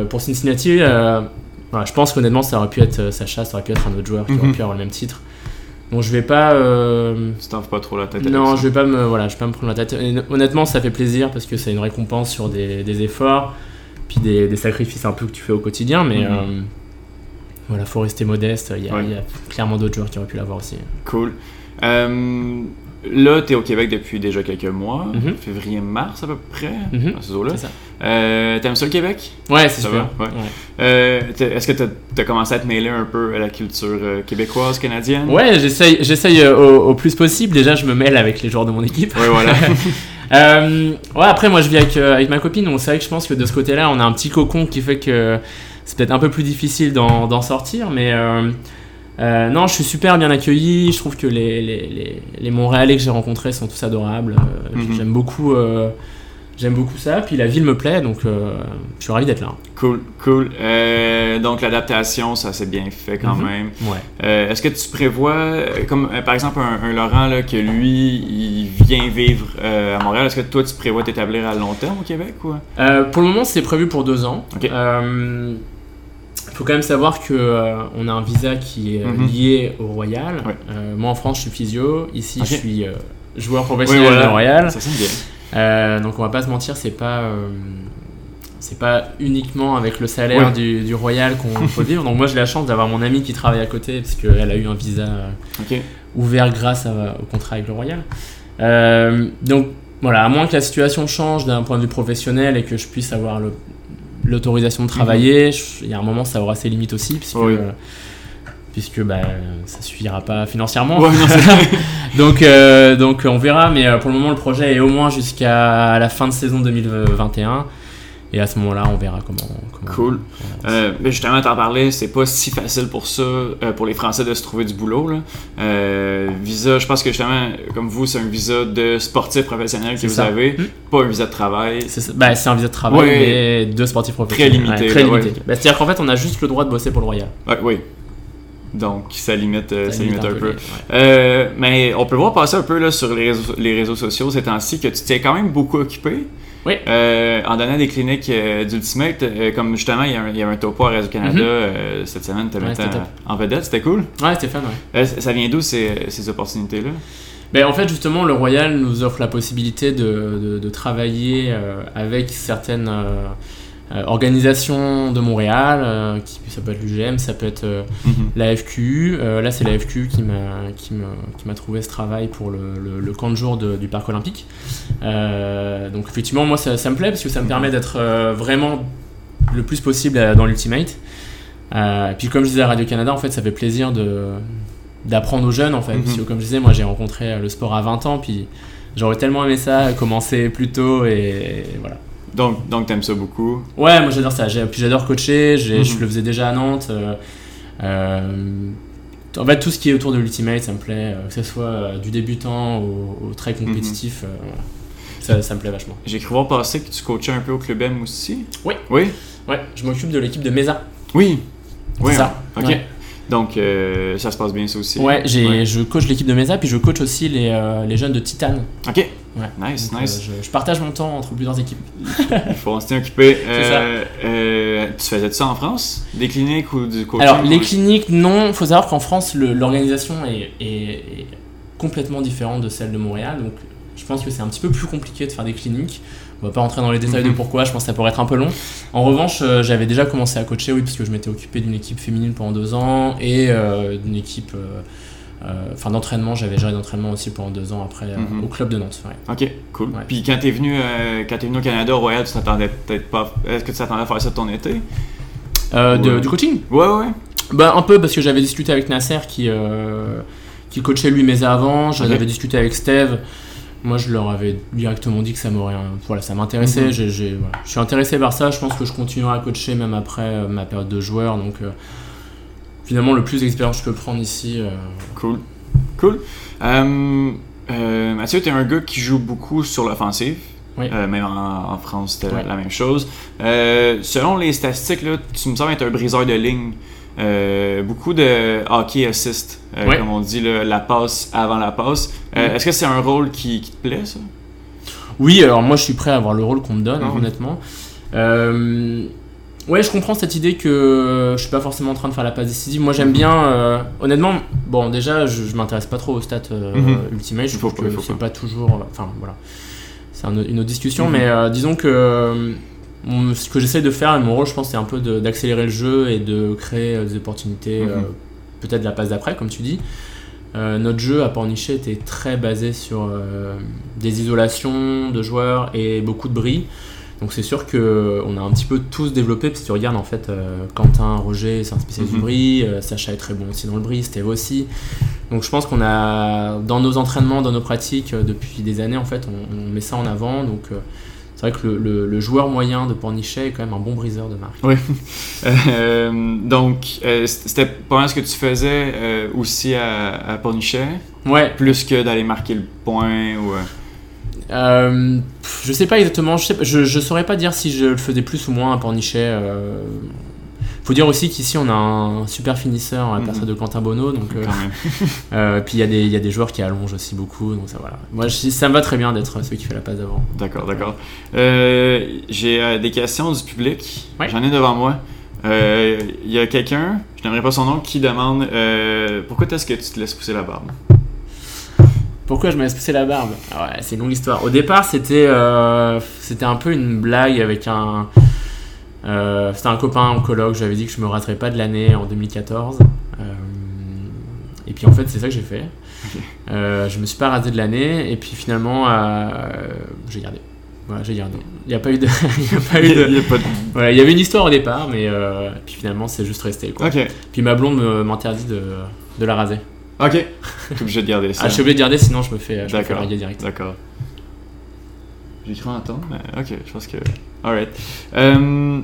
Speaker 3: pour Cincinnati. voilà, je pense qu'honnêtement, ça aurait pu être Sacha, ça aurait pu être un autre joueur qui aurait
Speaker 1: Mhm.
Speaker 3: pu avoir le même titre. Bon, je vais pas. euh,
Speaker 1: pas trop la tête.
Speaker 3: non, je vais pas me, voilà, je vais pas me prendre la tête. Et honnêtement, ça fait plaisir parce que c'est une récompense sur des, des efforts, puis des, des sacrifices un peu que tu fais au quotidien. Mais
Speaker 1: Mhm.
Speaker 3: Voilà, faut rester modeste. Il y, a-
Speaker 1: Ouais.
Speaker 3: il y a clairement d'autres joueurs qui auraient pu l'avoir aussi.
Speaker 1: Cool. Euh, là, tu es au Québec depuis déjà quelques mois,
Speaker 3: Mhm.
Speaker 1: février-mars à peu près,
Speaker 3: Mhm.
Speaker 1: dans ces eaux-là.
Speaker 3: C'est ça.
Speaker 1: Euh, T'aimes ça le Québec?
Speaker 3: Ouais, c'est
Speaker 1: Ça
Speaker 3: super.
Speaker 1: ouais. Euh, Est-ce que tu as, commencé à te mêler un peu à la culture euh, québécoise, canadienne?
Speaker 3: Ouais, j'essaye, au, au plus possible. Déjà, je me mêle avec les joueurs de mon équipe.
Speaker 1: Ouais, voilà.
Speaker 3: Ouais, après, moi, je vis avec, avec ma copine, donc c'est vrai que je pense que de ce côté-là, on a un petit cocon qui fait que c'est peut-être un peu plus difficile d'en sortir, mais euh, euh, non, je suis super bien accueilli. Je trouve que les, les, les, les Montréalais que j'ai rencontrés sont tous adorables. Euh,
Speaker 1: Mhm.
Speaker 3: J'aime beaucoup, euh, j'aime beaucoup ça. Puis la ville me plaît, donc je suis ravi d'être là.
Speaker 1: cool, cool. Donc, l'adaptation, ça s'est bien fait quand
Speaker 3: Mhm.
Speaker 1: même.
Speaker 3: Ouais.
Speaker 1: Est-ce que tu prévois, comme par exemple un, un Laurent là, que lui, il vient vivre à Montréal, est-ce que toi, tu prévois t'établir à long terme au Québec ou?
Speaker 3: Pour le moment, c'est prévu pour deux ans.
Speaker 1: Ok.
Speaker 3: Faut quand même savoir que euh, on a un visa qui est
Speaker 1: Mhm.
Speaker 3: lié au Royal.
Speaker 1: Ouais.
Speaker 3: Euh, moi en France, je suis physio. Ici, je suis euh, joueur professionnel
Speaker 1: Oui, voilà.
Speaker 3: de Royal.
Speaker 1: Ça sonne bien.
Speaker 3: Euh, donc on va pas se mentir, c'est pas c'est pas uniquement avec le salaire
Speaker 1: Ouais.
Speaker 3: du, du Royal qu'on peut vivre. Donc moi j'ai la chance d'avoir mon amie qui travaille à côté parce qu'elle a eu un visa ouvert grâce à- au contrat avec le Royal. Donc voilà, à moins que la situation change d'un point de vue professionnel et que je puisse avoir le- l'autorisation de travailler, il y a un moment ça aura ses limites aussi puisque.
Speaker 1: Oui.
Speaker 3: euh, puisque bah, ça suffira pas financièrement.
Speaker 1: Ouais, non, c'est-
Speaker 3: donc, euh, donc on verra, mais euh, pour le moment le projet est au moins jusqu'à la fin de saison 2021. Et à ce moment-là, on verra comment. comment
Speaker 1: Cool.
Speaker 3: comment.
Speaker 1: Euh, mais justement, t'en parlais, c'est pas si facile pour ça, euh, pour les Français de se trouver du boulot. Là. Euh, visa, je pense que justement, comme vous, c'est un visa de sportif professionnel que vous
Speaker 3: ça.
Speaker 1: avez,
Speaker 3: Hmm?
Speaker 1: pas un visa de travail.
Speaker 3: C'est c'est un visa de travail,
Speaker 1: Ouais.
Speaker 3: mais de sportifs professionnels.
Speaker 1: limité,
Speaker 3: très
Speaker 1: là, ouais.
Speaker 3: limité. C'est-à-dire qu'en fait, on a juste le droit de bosser pour le Royal.
Speaker 1: Ouais, oui. Donc, ça limite, ça limite un peu.
Speaker 3: les-
Speaker 1: mais on peut voir passer un peu là, sur les réseaux, les réseaux sociaux ces temps-ci que tu t'es quand même beaucoup occupé.
Speaker 3: Oui.
Speaker 1: Euh, en donnant des cliniques euh, d'Ultimate, euh, comme justement il y, a un, il y a un topo à Radio-Canada euh, cette semaine, tu
Speaker 3: Ouais, c'était
Speaker 1: en vedette, c'était cool.
Speaker 3: Ouais, Stéphane, ouais.
Speaker 1: Euh, ça vient d'où ces, ces opportunités-là?
Speaker 3: Ben, en fait, justement, le Royal nous offre la possibilité de, de- de travailler avec certaines euh, organisations de Montréal. euh, qui, ça peut être l'UGM, ça peut être euh, la FQU. Là, c'est la FQU qui m'a trouvé ce travail pour le, le- le camp de jour de- du parc olympique. Donc, effectivement, moi, ça, ça me plaît parce que ça me permet d'être vraiment le plus possible dans l'Ultimate. Euh, puis, comme je disais à Radio-Canada, en fait, ça fait plaisir de d'apprendre aux jeunes en fait
Speaker 1: Mhm.
Speaker 3: parce que comme je disais moi j'ai rencontré le sport à 20 ans puis j'aurais tellement aimé ça commencer plus tôt et voilà
Speaker 1: Donc, donc t'aimes ça beaucoup?
Speaker 3: Ouais, moi j'adore ça. Puis j'adore coacher. j'ai-
Speaker 1: Mhm.
Speaker 3: Je le faisais déjà à Nantes. euh, euh, en fait, tout ce qui est autour de l'ultimate, ça me plaît. euh, que ce soit du débutant au, au très compétitif. euh, voilà. ça, ça me plaît vachement.
Speaker 1: J'ai cru voir passer que tu coachais un peu au Club M aussi.
Speaker 3: Oui.
Speaker 1: Oui?
Speaker 3: Ouais, je m'occupe de l'équipe de Mesa.
Speaker 1: Oui. Oui,
Speaker 3: ça.
Speaker 1: hein. Ok.
Speaker 3: Ouais.
Speaker 1: Donc, euh, ça se passe bien ça aussi.
Speaker 3: Ouais, j'ai,
Speaker 1: Ouais.
Speaker 3: je coach l'équipe de Mesa, puis je coach aussi les, euh, les jeunes de Titan.
Speaker 1: Ok.
Speaker 3: Ouais.
Speaker 1: Nice,
Speaker 3: Donc,
Speaker 1: nice.
Speaker 3: euh, je, je partage mon temps entre plusieurs équipes.
Speaker 1: Il faut en. Euh, euh, tu faisais ça en France Des cliniques ou du coaching?
Speaker 3: Alors, les cliniques, non. Il faut savoir qu'en France, le- l'organisation est, est- est complètement différente de celle de Montréal. Donc, je pense que c'est un petit peu plus compliqué de faire des cliniques. On va pas rentrer dans les détails de
Speaker 1: Mhm.
Speaker 3: pourquoi, je pense que ça pourrait être un peu long. En revanche, euh, j'avais déjà commencé à coacher, oui, parce que je m'étais occupé d'une équipe féminine pendant deux ans et euh, d'une équipe. euh, Enfin, d'entraînement, j'avais géré d'entraînement aussi pendant deux ans après
Speaker 1: Mhm.
Speaker 3: au club de Nantes. ouais.
Speaker 1: Ok, cool.
Speaker 3: Ouais.
Speaker 1: Puis quand t'es venu, quand t'es venu au Canada, Royal, tu t'attendais peut-être pas. Est-ce que tu t'attendais à faire ça de ton été?
Speaker 3: De-. Du coaching?
Speaker 1: Ouais, ouais.
Speaker 3: Bah un peu parce que j'avais discuté avec Nasser qui, qui coachait lui Mesa avant, j'en
Speaker 1: Ok.
Speaker 3: avais discuté avec Steve. Moi je leur avais directement dit que ça m'aurait voilà, ça m'intéressait,
Speaker 1: Mhm.
Speaker 3: J'ai- j'ai- voilà. je suis intéressé par ça, je pense que je continuerai à coacher même après euh, ma période de joueur donc euh, finalement le plus d'expérience que je peux prendre ici euh,
Speaker 1: Cool. Cool. Mathieu, tu es un gars qui joue beaucoup sur l'offensive.
Speaker 3: Oui.
Speaker 1: Euh, même en, en France, c'était la- même chose. Euh, selon les statistiques, là, tu me sembles être un briseur de ligne. Euh, beaucoup de hockey assist, euh,
Speaker 3: Ouais.
Speaker 1: comme on dit, la passe avant la passe. Euh,
Speaker 3: Mhm.
Speaker 1: Est-ce que c'est un rôle qui, qui te plaît, ça?
Speaker 3: Oui, alors moi je suis prêt à avoir le rôle qu'on me donne, hein,
Speaker 1: Mhm.
Speaker 3: honnêtement. Ouais, je comprends cette idée que je suis pas forcément en train de faire la passe décisive. Moi j'aime bien, euh, honnêtement, bon déjà je, je m'intéresse pas trop aux stats
Speaker 1: Mhm.
Speaker 3: Ultimate, je trouve que c'est
Speaker 1: pas.
Speaker 3: toujours. Enfin voilà, c'est un- une autre discussion,
Speaker 1: Mhm.
Speaker 3: mais disons que mon- ce que j'essaie de faire et mon rôle, je pense, c'est un peu d'accélérer le jeu et de créer euh, des opportunités,
Speaker 1: Mhm.
Speaker 3: euh, peut-être la passe d'après, comme tu dis. Euh, notre jeu à Pornichet était très basé sur euh, des isolations de joueurs et beaucoup de bris. Donc c'est sûr que on a un petit peu tous développé, parce que tu regardes en fait Quentin, Roger, c'est un spécialiste
Speaker 1: Mhm.
Speaker 3: du bris, euh, Sacha est très bon aussi dans le bris, Steve aussi. Donc je pense qu'on a dans nos entraînements, dans nos pratiques depuis des années en fait, on, on met ça en avant. Donc c'est vrai que le, le- le joueur moyen de Pornichet est quand même un bon briseur de marque.
Speaker 1: Euh, donc, euh, c'était pas mal ce que tu faisais euh, aussi à, à Pornichet,
Speaker 3: Ouais,
Speaker 1: plus que d'aller marquer le point ou...
Speaker 3: je sais pas exactement, je, sais pas- je, je saurais pas dire si je le faisais plus ou moins à Pornichet. Faut dire aussi qu'ici on a un super finisseur à personne de Quentin Bonneau, donc euh, euh, puis il y, a des- il y a des joueurs qui allongent aussi beaucoup, donc ça voilà. Moi je- ça me va très bien d'être celui qui fait la passe d'avant.
Speaker 1: D'accord, d'accord. Euh, J'ai euh, des questions du public.
Speaker 3: Ouais.
Speaker 1: J'en ai devant moi. Il y a quelqu'un, je n'aimerais pas son nom, qui demande pourquoi est-ce que tu te laisses pousser la barbe?
Speaker 3: Pourquoi je me laisse pousser la barbe? Ah ouais, C'est une longue histoire. Au départ, c'était c'était un peu une blague avec un. Euh, c'était un copain en colloque, j'avais dit que je me raterais pas de l'année en 2014. Euh, et puis en fait, c'est ça que j'ai fait.
Speaker 1: Ok.
Speaker 3: Euh, je me suis pas rasé de l'année, et puis finalement, euh, j'ai gardé. Voilà, j'ai gardé. Il n'y a pas eu de. il y a pas eu
Speaker 1: Il
Speaker 3: de-
Speaker 1: y a pas de-
Speaker 3: Voilà, il y avait une histoire au départ, mais euh, puis finalement, c'est juste resté. Quoi. Puis ma blonde m'interdit de, de la raser.
Speaker 1: ok. T'es obligé de garder ça.
Speaker 3: Ah, je suis obligé de garder, sinon je me fais, je me fais
Speaker 1: D'accord.
Speaker 3: larguer direct.
Speaker 1: D'accord. J'ai cru entendre, mais ok, je pense que. Alright. Euh,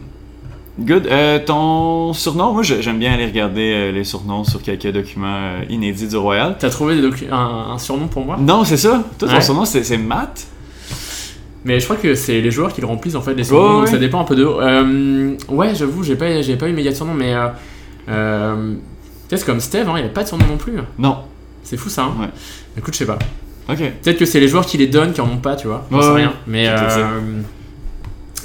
Speaker 1: good. Euh, ton surnom, moi j'aime bien aller regarder euh, les surnoms sur quelques documents euh, inédits du Royal.
Speaker 3: T'as trouvé des un, un surnom pour moi?
Speaker 1: Non, c'est ça. Toi, ton
Speaker 3: Ouais.
Speaker 1: surnom, c'est Matt?
Speaker 3: Mais je crois que c'est les joueurs qui le remplissent en fait les surnoms, donc ça dépend un peu de. Ouais, j'avoue, j'ai pas, j'ai pas eu méga de surnom, mais. Peut-être comme Steve, hein, il a pas de surnom non plus.
Speaker 1: Non.
Speaker 3: C'est fou ça. Hein
Speaker 1: Ouais.
Speaker 3: Écoute, je sais pas.
Speaker 1: Ok.
Speaker 3: Peut-être que c'est les joueurs qui les donnent qui en ont pas, tu vois. J'en
Speaker 1: Ouais,
Speaker 3: sais
Speaker 1: ouais.
Speaker 3: rien. Mais.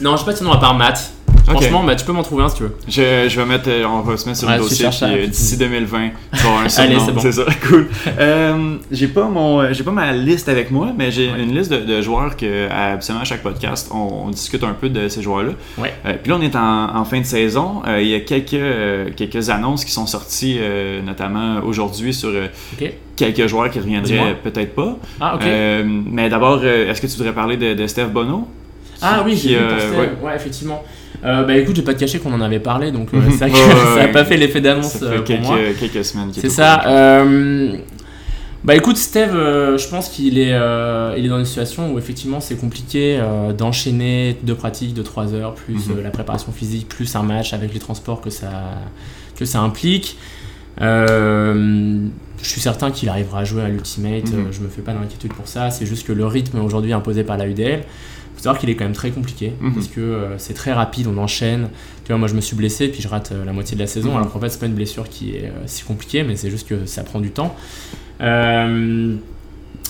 Speaker 1: Je te sais.
Speaker 3: Non, j'ai pas de surnom à part Matt. Franchement, bah, tu peux m'en trouver un si tu veux.
Speaker 1: Je, je vais mettre, euh, on va se mettre sur
Speaker 3: Ouais,
Speaker 1: le
Speaker 3: tu
Speaker 1: dossier
Speaker 3: cherches
Speaker 1: puis
Speaker 3: ça,
Speaker 1: euh, d'ici
Speaker 3: dis.
Speaker 1: 2020, tu vas avoir un surnom.
Speaker 3: Allez, c'est bon.
Speaker 1: C'est ça, cool. Euh, j'ai pas mon, euh, j'ai pas ma liste avec moi, mais j'ai
Speaker 3: Ouais.
Speaker 1: une liste de, de joueurs que à- absolument à chaque podcast, on, on discute un peu de ces joueurs-là.
Speaker 3: Ouais.
Speaker 1: Euh, puis là, on est en, en fin de saison. Euh, il y a quelques, euh, quelques annonces qui sont sorties, euh, notamment aujourd'hui sur euh,
Speaker 3: Ok.
Speaker 1: quelques joueurs qui reviendraient
Speaker 3: Dis-moi.
Speaker 1: euh, peut-être pas.
Speaker 3: Ah, ok.
Speaker 1: Euh, mais d'abord, euh, est-ce que tu voudrais parler de, de Steph Bono?
Speaker 3: Ah oui, j'ai
Speaker 1: euh,
Speaker 3: pour Steve.
Speaker 1: ouais.
Speaker 3: ouais. effectivement. Euh, bah écoute, j'ai pas de cacher qu'on en avait parlé, donc euh, que
Speaker 1: Ouais, ouais,
Speaker 3: ça a pas fait l'effet d'annonce
Speaker 1: Ça
Speaker 3: euh,
Speaker 1: fait
Speaker 3: pour
Speaker 1: quelques,
Speaker 3: moi.
Speaker 1: quelques semaines.
Speaker 3: C'est ça. euh, bah écoute, Steve, euh, je pense qu'il est, euh, il est dans une situation où effectivement c'est compliqué euh, d'enchaîner deux pratiques de 3 heures, plus
Speaker 1: Mhm.
Speaker 3: euh, la préparation physique, plus un match avec les transports que ça, que ça implique. Euh, je suis certain qu'il arrivera à jouer à l'Ultimate,
Speaker 1: Mhm.
Speaker 3: euh, je me fais pas d'inquiétude pour ça, c'est juste que le rythme aujourd'hui imposé par la UDL, faut savoir qu'il est quand même très compliqué
Speaker 1: Mhm.
Speaker 3: parce que euh, c'est très rapide, on enchaîne. Tu vois, moi je me suis blessé puis je rate euh, la moitié de la saison,
Speaker 1: Mhm.
Speaker 3: alors qu'en fait c'est pas une blessure qui est euh, si compliquée, mais c'est juste que ça prend du temps.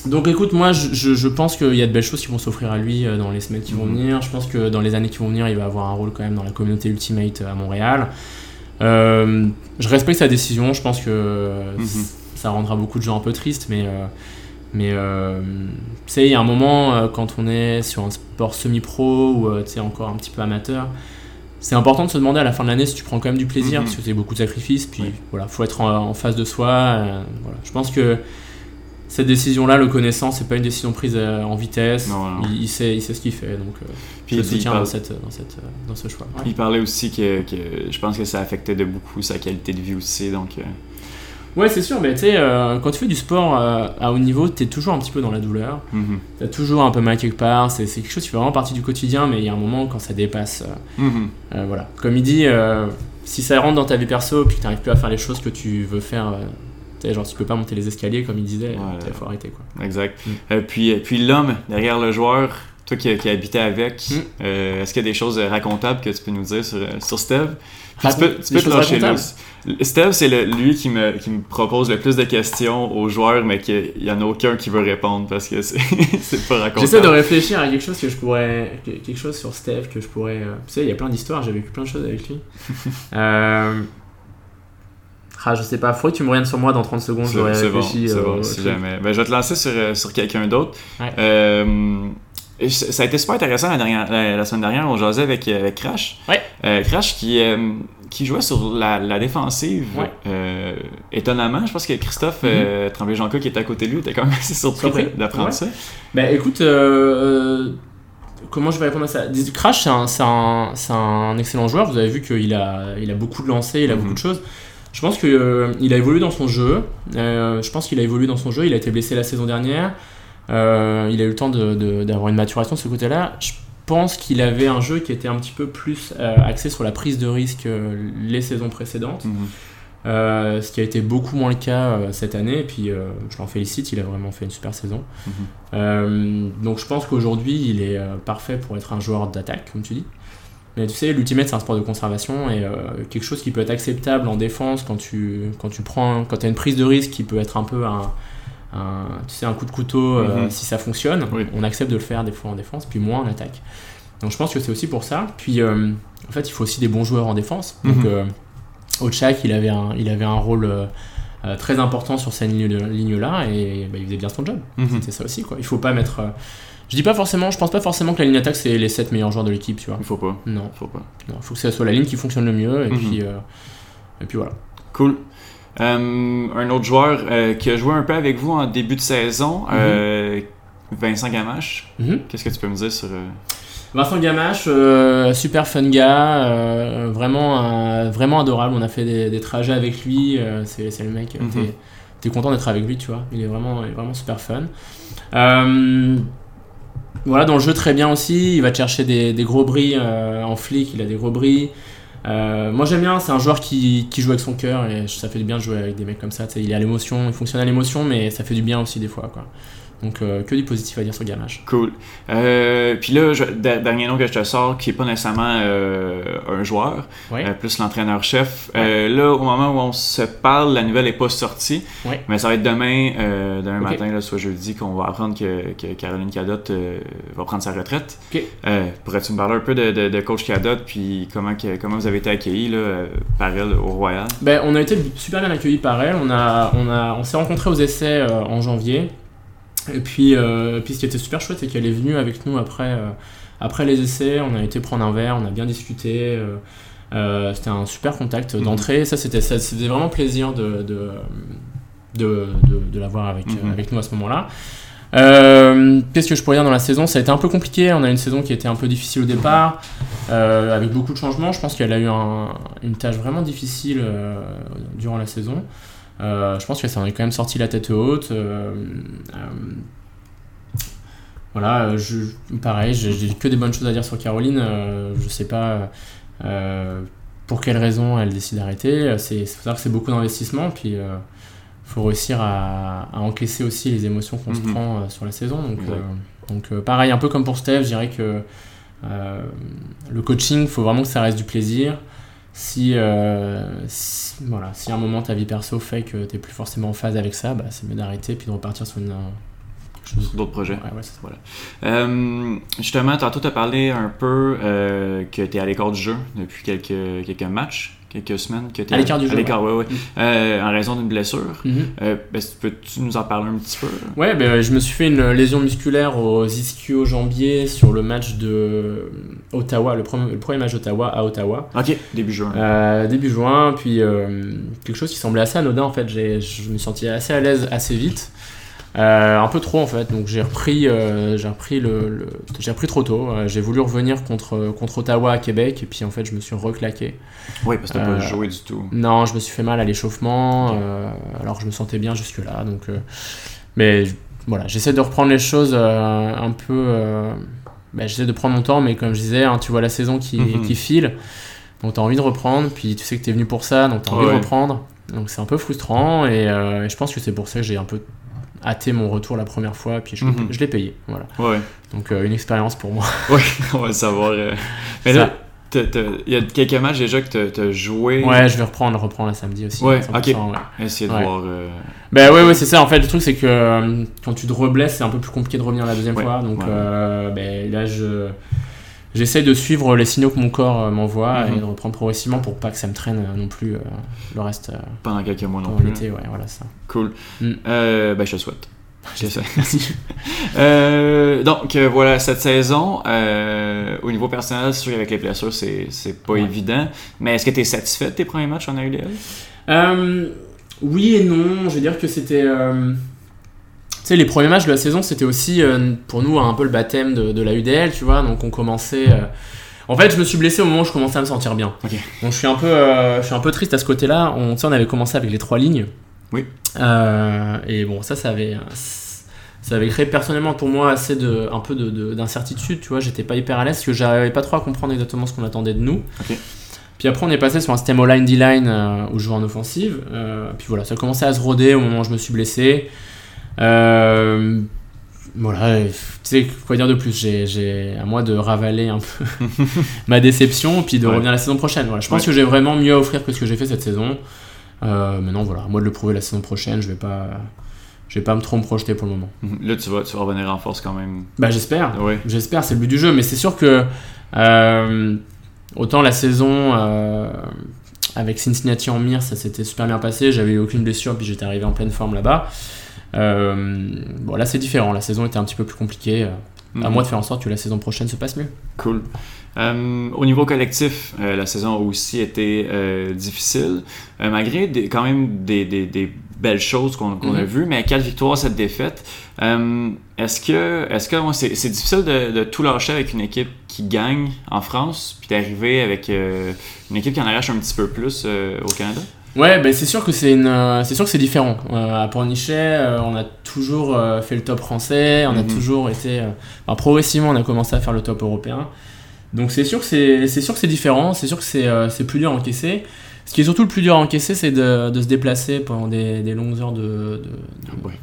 Speaker 3: Donc écoute, moi je, je- je pense qu'il y a de belles choses qui vont s'offrir à lui dans les semaines qui vont
Speaker 1: Mhm.
Speaker 3: venir. Je pense que dans les années qui vont venir, il va avoir un rôle quand même dans la communauté Ultimate à Montréal. Je respecte sa décision, je pense que ça rendra beaucoup de gens un peu tristes, mais, mais euh, tu sais, il y a un moment euh, quand on est sur un sport semi-pro ou euh, tu sais, encore un petit peu amateur, c'est important de se demander à la fin de l'année si tu prends quand même du plaisir,
Speaker 1: Mhm.
Speaker 3: parce que c'est beaucoup de sacrifices, puis
Speaker 1: Oui.
Speaker 3: voilà, faut être en, en face de soi. euh, voilà. Je pense que cette décision-là, le connaissant, c'est pas une décision prise en vitesse.
Speaker 1: Non, non.
Speaker 3: Il, il sait, il sait ce qu'il fait, donc
Speaker 1: Puis
Speaker 3: je
Speaker 1: il
Speaker 3: le soutiens
Speaker 1: parle-
Speaker 3: dans, cette, dans, cette, dans ce choix. Ouais.
Speaker 1: Il parlait aussi que, que je pense que ça affectait de beaucoup sa qualité de vie aussi. Donc,
Speaker 3: Ouais, c'est sûr, mais tu sais, euh, quand tu fais du sport euh, à haut niveau, t'es toujours un petit peu dans la douleur.
Speaker 1: mhm,
Speaker 3: T'as toujours un peu mal quelque part. C'est quelque chose qui fait vraiment partie du quotidien, mais il y a un moment quand ça dépasse. euh,
Speaker 1: mhm.
Speaker 3: voilà. Comme il dit, si ça rentre dans ta vie perso, puis que t'arrives plus à faire les choses que tu veux faire genre, tu peux pas monter les escaliers comme il disait, il faut arrêter quoi.
Speaker 1: Exact.
Speaker 3: Mm.
Speaker 1: Puis puis l'homme derrière le joueur, toi qui, qui habitais avec,
Speaker 3: Mm.
Speaker 1: euh, est-ce qu'il y a des choses racontables que tu peux nous dire sur, sur Steve? Tu peux, tu
Speaker 3: des
Speaker 1: peux te lâcher là. Steve, c'est lui qui me, qui me propose le plus de questions aux joueurs, mais qu'il n'y en a aucun qui veut répondre parce que c'est pas racontable.
Speaker 3: J'essaie de réfléchir à quelque chose que je pourrais. que- quelque chose sur Steph que je pourrais. euh, Tu sais, il y a plein d'histoires, j'ai vécu plein de choses avec lui. euh... Ah, je sais pas, faudrait que tu me reviennes sur moi dans 30 secondes,
Speaker 1: C'est bon,
Speaker 3: euh,
Speaker 1: bon, si jamais. Ben, je vais te lancer sur, euh, sur quelqu'un d'autre.
Speaker 3: Ouais.
Speaker 1: Euh, ça a été super intéressant la, dernière, la, la semaine dernière, on jasait avec, euh, avec Crash.
Speaker 3: Ouais.
Speaker 1: Euh, Crash qui, euh, qui jouait sur la, la défensive.
Speaker 3: Ouais. Mm-hmm.
Speaker 1: Euh, étonnamment, je pense que Christophe euh, Tremblay-Jonca qui était à côté de lui était quand même assez surpris
Speaker 3: Surpris.
Speaker 1: d'a- d'apprendre
Speaker 3: Ouais.
Speaker 1: ça.
Speaker 3: Bah écoute, euh, euh, comment je vais répondre à ça? Crash, c'est un, excellent joueur. Vous avez vu qu'il a, il a beaucoup de lancers, il a
Speaker 1: Mhm.
Speaker 3: beaucoup de choses. Je pense qu'il a évolué dans son jeu. Euh, je pense qu'il a évolué dans son jeu. Il a été blessé la saison dernière. Euh, il a eu le temps d'avoir une maturation de ce côté-là. Je pense qu'il avait un jeu qui était un petit peu plus euh, axé sur la prise de risque euh, les saisons précédentes.
Speaker 1: Mhm.
Speaker 3: Ce qui a été beaucoup moins le cas cette année. Et puis, je l'en félicite, il a vraiment fait une super saison.
Speaker 1: Mhm.
Speaker 3: Donc, je pense qu'aujourd'hui, il est parfait pour être un joueur d'attaque, comme tu dis. Mais tu sais, l'ultimate, c'est un sport de conservation et euh, quelque chose qui peut être acceptable en défense quand tu, quand tu prends, quand as une prise de risque qui peut être un peu un, un- tu sais, un coup de couteau euh,
Speaker 1: Mhm.
Speaker 3: si ça fonctionne.
Speaker 1: Oui.
Speaker 3: On accepte de le faire des fois en défense, puis moins en attaque. Donc, je pense que c'est aussi pour ça. Puis, euh, en fait, il faut aussi des bons joueurs en défense. Donc, Ochak, il avait un, il avait un rôle euh, très important sur cette ligne- ligne-là et bah, il faisait bien son job.
Speaker 1: Mhm.
Speaker 3: C'était ça aussi, quoi. Il faut pas mettre. euh, Je dis pas forcément, je pense pas forcément que la ligne attaque c'est les 7 meilleurs joueurs de l'équipe, tu vois.
Speaker 1: Il faut pas.
Speaker 3: Non,
Speaker 1: Il faut pas.
Speaker 3: non, faut que ça soit la ligne qui fonctionne le mieux et
Speaker 1: Mhm.
Speaker 3: puis euh, et puis voilà.
Speaker 1: Cool. Euh, un autre joueur euh, qui a joué un peu avec vous en début de saison, euh, Vincent Gamache.
Speaker 3: Mhm.
Speaker 1: Qu'est-ce que tu peux me dire sur.
Speaker 3: Vincent Gamache, euh, super fun gars, euh, vraiment, euh, vraiment adorable. On a fait des, des trajets avec lui. c'est, le mec,
Speaker 1: Mhm.
Speaker 3: t'es, content d'être avec lui, tu vois. Il est vraiment, il est vraiment super fun. Voilà, dans le jeu très bien aussi. Il va te chercher des, des gros bris en flic. Il a des gros bris. Euh, moi j'aime bien, c'est un joueur qui, joue avec son cœur et ça fait du bien de jouer avec des mecs comme ça. Il est à l'émotion, il fonctionne à l'émotion, mais ça fait du bien aussi des fois. Quoi. Donc euh, que du positif à dire sur Gamache.
Speaker 1: Cool. Euh, Puis là, je- dernier nom que je te sors, qui est pas nécessairement euh, un joueur, plus l'entraîneur-chef. Là, au moment où on se parle, la nouvelle est pas sortie, mais ça va être demain, demain matin, là, soit jeudi, qu'on va apprendre que, que Caroline Cadotte va prendre sa retraite. Pourrais-tu me parler un peu de, de- de coach Cadotte, puis comment, que- comment vous avez été accueillis là, par elle au Royal?
Speaker 3: Ben, on a été super bien accueillis par elle. On, a, on, a, on s'est rencontrés aux essais en janvier. Et puis, euh, puis ce qui était super chouette, c'est qu'elle est venue avec nous après, euh, après les essais. On a été prendre un verre, on a bien discuté. euh, c'était un super contact
Speaker 1: Mhm.
Speaker 3: d'entrée. Ça, c'était, ça, ça faisait vraiment plaisir de, de, de, de, de l'avoir avec,
Speaker 1: Mhm.
Speaker 3: avec nous à ce moment-là. Euh, Qu'est-ce que je pourrais dire dans la saison? Ça a été un peu compliqué. On a une saison qui était un peu difficile au départ, euh, avec beaucoup de changements. Je pense qu'elle a eu un- une tâche vraiment difficile euh, durant la saison. Euh, je pense qu'elle s'en est quand même sortie la tête haute. euh, euh, voilà, je, pareil, j'ai que des bonnes choses à dire sur Caroline. je sais pas pour quelle raison elle décide d'arrêter. C'est faut savoir que c'est beaucoup d'investissement, puis euh, faut réussir à, à encaisser aussi les émotions qu'on se
Speaker 1: Mhm.
Speaker 3: prend euh, sur la saison. Donc, euh, pareil, un peu comme pour Steph, je dirais que le coaching, faut vraiment que ça reste du plaisir. Si, euh, si- voilà, si à un moment ta vie perso fait que tu plus forcément en phase avec ça, bah, c'est mieux d'arrêter puis de repartir sur une.
Speaker 1: D'autres projets?
Speaker 3: Ouais, ouais, c'est ça.
Speaker 1: Euh, justement, tantôt, tu as parlé un peu euh, que tu es à l'écart du jeu depuis quelques, quelques matchs, quelques semaines. Que t'es
Speaker 3: À l'écart du jeu,
Speaker 1: À l'écart, ouais, ouais.
Speaker 3: Mm.
Speaker 1: Euh, en raison d'une blessure. Euh, ben, peux-tu nous en parler un petit peu?
Speaker 3: Ouais, ben, je me suis fait une lésion musculaire aux ischio-jambiers sur le match de Ottawa, le premier, le premier match d'Ottawa à Ottawa.
Speaker 1: Ok, début juin.
Speaker 3: Euh, début juin, puis euh, quelque chose qui semblait assez anodin en fait. Je me sentais assez à l'aise assez vite, Euh, un peu trop en fait. Donc j'ai repris, euh, j'ai repris le, le- j'ai repris trop tôt. Euh, j'ai voulu revenir contre contre Ottawa à Québec et puis en fait je me suis reclaqué.
Speaker 1: oui, parce que tu
Speaker 3: euh,
Speaker 1: pas joué du tout.
Speaker 3: Non, je me suis fait mal à l'échauffement, euh, alors que je me sentais bien jusque là. Donc, euh, mais voilà, j'essaie de reprendre les choses euh, un peu. euh, bah, j'essaie de prendre mon temps, mais comme je disais, hein, tu vois la saison qui,
Speaker 1: Mhm.
Speaker 3: qui file, donc tu as envie de reprendre, puis tu sais que tu es venu pour ça, donc tu as envie
Speaker 1: Ouais.
Speaker 3: de reprendre. Donc c'est un peu frustrant et, euh, et je pense que c'est pour ça que j'ai un peu hâté mon retour la première fois, puis je, l'ai-
Speaker 1: Mhm.
Speaker 3: je l'ai payé. Voilà.
Speaker 1: Ouais.
Speaker 3: Donc euh, une expérience pour moi.
Speaker 1: Ouais, on va le savoir. euh. Mais
Speaker 3: Ça.
Speaker 1: là, il y a quelques matchs déjà que t'as- t'as joué?
Speaker 3: Ouais, je vais reprendre, reprendre la samedi aussi.
Speaker 1: Ouais,
Speaker 3: 100%,
Speaker 1: ok.
Speaker 3: ouais.
Speaker 1: Essayer de
Speaker 3: Ouais.
Speaker 1: voir. euh,
Speaker 3: Bah ouais, ouais, c'est ça. En fait, le truc, c'est que euh, quand tu te reblesses, c'est un peu plus compliqué de revenir la deuxième fois. Donc euh, ben, là, je. J'essaie de suivre les signaux que mon corps euh, m'envoie
Speaker 1: Mhm.
Speaker 3: et de reprendre progressivement pour pas que ça me traîne euh, non plus euh, le reste euh,
Speaker 1: pendant quelques mois non plus.
Speaker 3: l'été. Ouais, voilà ça.
Speaker 1: Cool.
Speaker 3: Mm.
Speaker 1: Euh, ben, je te souhaite.
Speaker 3: Merci.
Speaker 1: Donc voilà, cette saison, au niveau personnel, c'est sûr qu'avec les blessures, c'est, pas
Speaker 3: Ouais.
Speaker 1: évident. Mais est-ce que tu es satisfait de tes premiers matchs en AUDL?
Speaker 3: Oui et non. Je veux dire que c'était. Sais, les premiers matchs de la saison, c'était aussi euh, pour nous un peu le baptême de, de la UDL, tu vois. Donc on commençait. euh, En fait, je me suis blessé au moment où je commençais à me sentir bien. Donc je suis un peu, euh, je suis un peu triste à ce côté-là. On, on avait commencé avec les trois lignes.
Speaker 1: Oui.
Speaker 3: Et bon, ça, ça avait, ça avait créé personnellement pour moi assez de, un peu de- de- d'incertitude. Tu vois, j'étais pas hyper à l'aise parce que j'arrivais pas trop à comprendre exactement ce qu'on attendait de nous. Puis après, on est passé sur un système all-line D-line euh, où je jouais en offensive. Euh, puis voilà, ça a commencé à se roder au moment où je me suis blessé. Euh, voilà, tu sais, quoi dire de plus J'ai, à moi de ravaler un peu ma déception, puis de
Speaker 1: Ouais.
Speaker 3: revenir la saison prochaine. Voilà, je pense
Speaker 1: Ouais.
Speaker 3: que j'ai vraiment mieux à offrir que ce que j'ai fait cette saison. Euh, maintenant, voilà, à moi de le prouver la saison prochaine. Je vais pas, je vais pas me trop me projeter pour le moment.
Speaker 1: Mhm. Là, tu vas, tu vas revenir en force quand même.
Speaker 3: Bah, j'espère.
Speaker 1: Ouais.
Speaker 3: J'espère, c'est le but du jeu, mais c'est sûr que euh, autant la saison euh, avec Cincinnati en mire, ça s'était super bien passé, j'avais eu aucune blessure, puis j'étais arrivé en pleine forme là-bas. Euh, bon, là c'est différent, la saison était un petit peu plus compliquée. À
Speaker 1: Mhm.
Speaker 3: moi de faire en sorte que la saison prochaine se passe mieux.
Speaker 1: Cool. Euh, au niveau collectif, euh, la saison a aussi été euh, difficile, malgré des- quand même des, des- des belles choses qu'on a
Speaker 3: Mhm.
Speaker 1: vues, mais quatre victoires, cette défaite. Euh, est-ce que, est-ce que c'est difficile de, de tout lâcher avec une équipe qui gagne en France, puis d'arriver avec une équipe qui en arrache un petit peu plus au Canada?
Speaker 3: Ouais, ben c'est sûr que c'est une, euh, c'est sûr que c'est différent. Euh, à Pornichet, euh, on a toujours euh, fait le top français, on a
Speaker 1: Mhm.
Speaker 3: toujours été, enfin, progressivement, on a commencé à faire le top européen. Donc c'est sûr que c'est, c'est sûr que c'est différent, c'est sûr que c'est, c'est plus dur à encaisser. Ce qui est surtout le plus dur à encaisser, c'est de, de se déplacer pendant des, des longues heures de, de, de-
Speaker 1: Ouais.